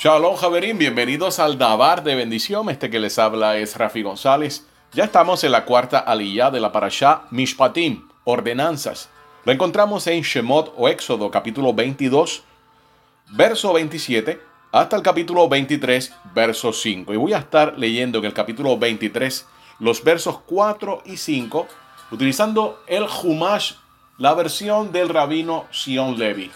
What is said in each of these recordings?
Shalom Javerín, bienvenidos al Dabar de bendición. Este que les habla es Rafi González. Ya estamos en la cuarta aliyah de la parashá Mishpatim, ordenanzas. Lo encontramos en Shemot o Éxodo capítulo 22, verso 27, hasta el capítulo 23, verso 5. Y voy a estar leyendo en el capítulo 23 los versos 4 y 5, utilizando el Humash, la versión del rabino Sion Levi.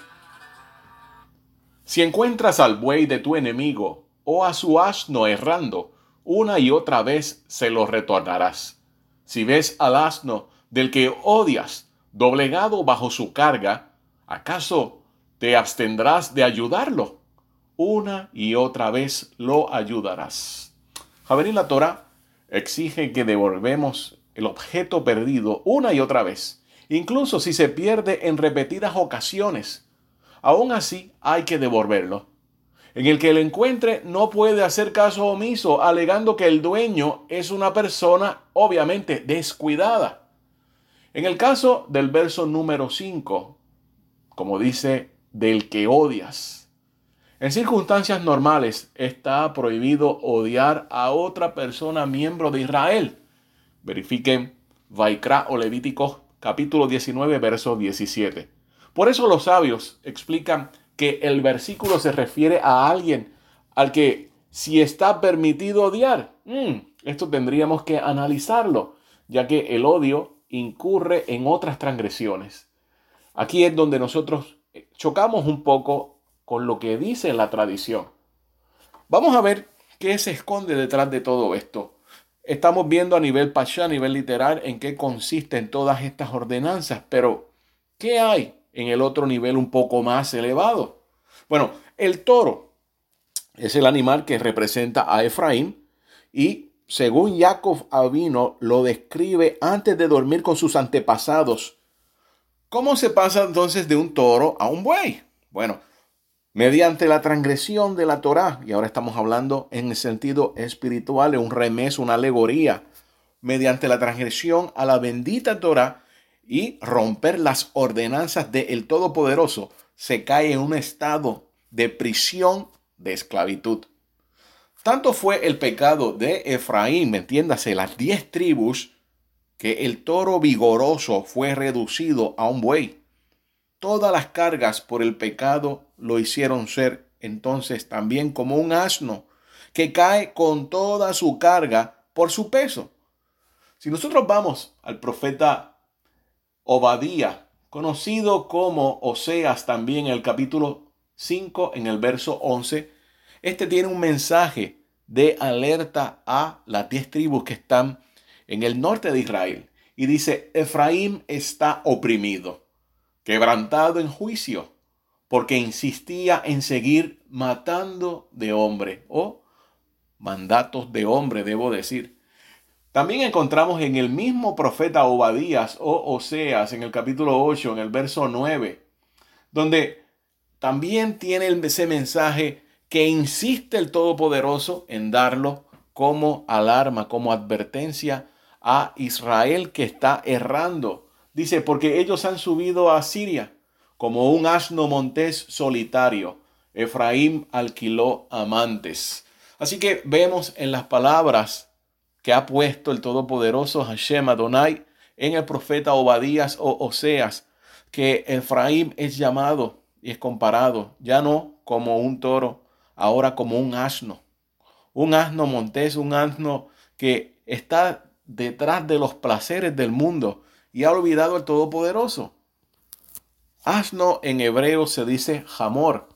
Si encuentras al buey de tu enemigo o a su asno errando, una y otra vez se lo retornarás. Si ves al asno del que odias doblegado bajo su carga, ¿acaso te abstendrás de ayudarlo? Una y otra vez lo ayudarás. Javerín la Torah exige que devolvemos el objeto perdido una y otra vez, incluso si se pierde en repetidas ocasiones Aún así, hay que devolverlo. En el que lo encuentre no puede hacer caso omiso, alegando que el dueño es una persona obviamente descuidada. En el caso del verso número 5, como dice, del que odias. En circunstancias normales está prohibido odiar a otra persona miembro de Israel. Verifiquen Vaikra o Levítico capítulo 19, verso 17. Por eso los sabios explican que el versículo se refiere a alguien al que si está permitido odiar. Mm, esto tendríamos que analizarlo, ya que el odio incurre en otras transgresiones. Aquí es donde nosotros chocamos un poco con lo que dice la tradición. Vamos a ver qué se esconde detrás de todo esto. Estamos viendo a nivel pasha, a nivel literal, en qué consisten todas estas ordenanzas, pero ¿qué hay en el otro nivel un poco más elevado. Bueno, el toro es el animal que representa a Efraín y según Jacob Avino lo describe antes de dormir con sus antepasados. ¿Cómo se pasa entonces de un toro a un buey? Bueno, mediante la transgresión de la Torá, y ahora estamos hablando en el sentido espiritual, un remeso, una alegoría, mediante la transgresión a la bendita Torá, y romper las ordenanzas del Todopoderoso, se cae en un estado de prisión de esclavitud. Tanto fue el pecado de Efraín, entiéndase, las diez tribus, que el toro vigoroso fue reducido a un buey. Todas las cargas por el pecado lo hicieron ser entonces también como un asno, que cae con toda su carga por su peso. Si nosotros vamos al profeta Obadía, conocido como Oseas también en el capítulo 5, en el verso 11, este tiene un mensaje de alerta a las diez tribus que están en el norte de Israel. Y dice, Efraín está oprimido, quebrantado en juicio, porque insistía en seguir matando de hombre, o mandatos de hombre, debo decir. También encontramos en el mismo profeta Obadías o Oseas, en el capítulo 8, en el verso 9, donde también tiene ese mensaje que insiste el Todopoderoso en darlo como alarma, como advertencia a Israel que está errando. Dice, porque ellos han subido a Siria como un asno montés solitario. Efraín alquiló amantes. Así que vemos en las palabras que ha puesto el Todopoderoso Hashem Adonai en el profeta Obadías o Oseas, que Efraín es llamado y es comparado ya no como un toro, ahora como un asno. Un asno montés, un asno que está detrás de los placeres del mundo y ha olvidado el Todopoderoso. Asno en hebreo se dice jamor,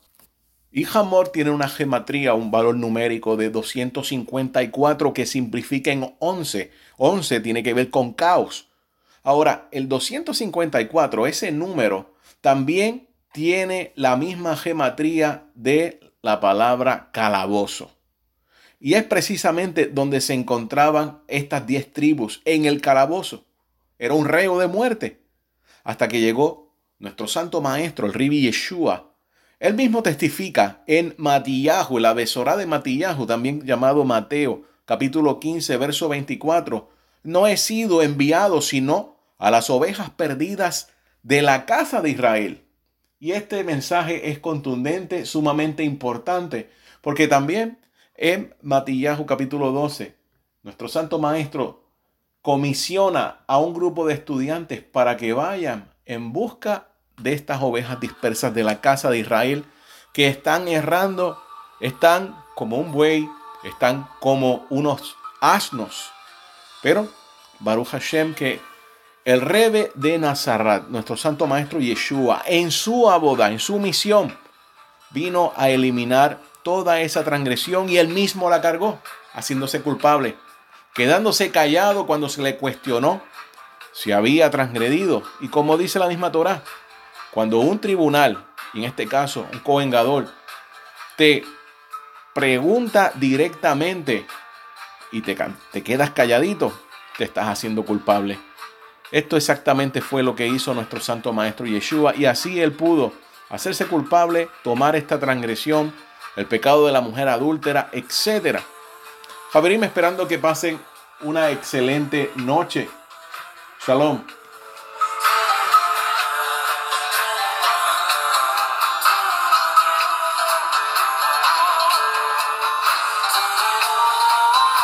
y Hamor tiene una gematría, un valor numérico de 254 que simplifica en 11. 11 tiene que ver con caos. Ahora, el 254, ese número, también tiene la misma gematría de la palabra calabozo. Y es precisamente donde se encontraban estas 10 tribus, en el calabozo. Era un reo de muerte. Hasta que llegó nuestro santo maestro, el Ribi Yeshua, él mismo testifica en Matillahu, la besora de Matillahu, también llamado Mateo, capítulo 15, verso 24. No he sido enviado sino a las ovejas perdidas de la casa de Israel. Y este mensaje es contundente, sumamente importante, Porque también en Matillahu capítulo 12, nuestro santo maestro comisiona a un grupo de estudiantes para que vayan en busca de estas ovejas dispersas de la casa de Israel que están errando, están como un buey, están como unos asnos. Pero Baruch Hashem que el rebe de Nazaret, nuestro santo maestro Yeshua, en su aboda, en su misión, vino a eliminar toda esa transgresión y él mismo la cargó, haciéndose culpable, quedándose callado cuando se le cuestionó si había transgredido. Y como dice la misma Torah, cuando un tribunal, en este caso un covengador, te pregunta directamente y te, te quedas calladito, te estás haciendo culpable. Esto exactamente fue lo que hizo nuestro santo maestro Yeshua y así él pudo hacerse culpable, tomar esta transgresión, el pecado de la mujer adúltera, etc. Javerim, esperando que pasen una excelente noche. Shalom.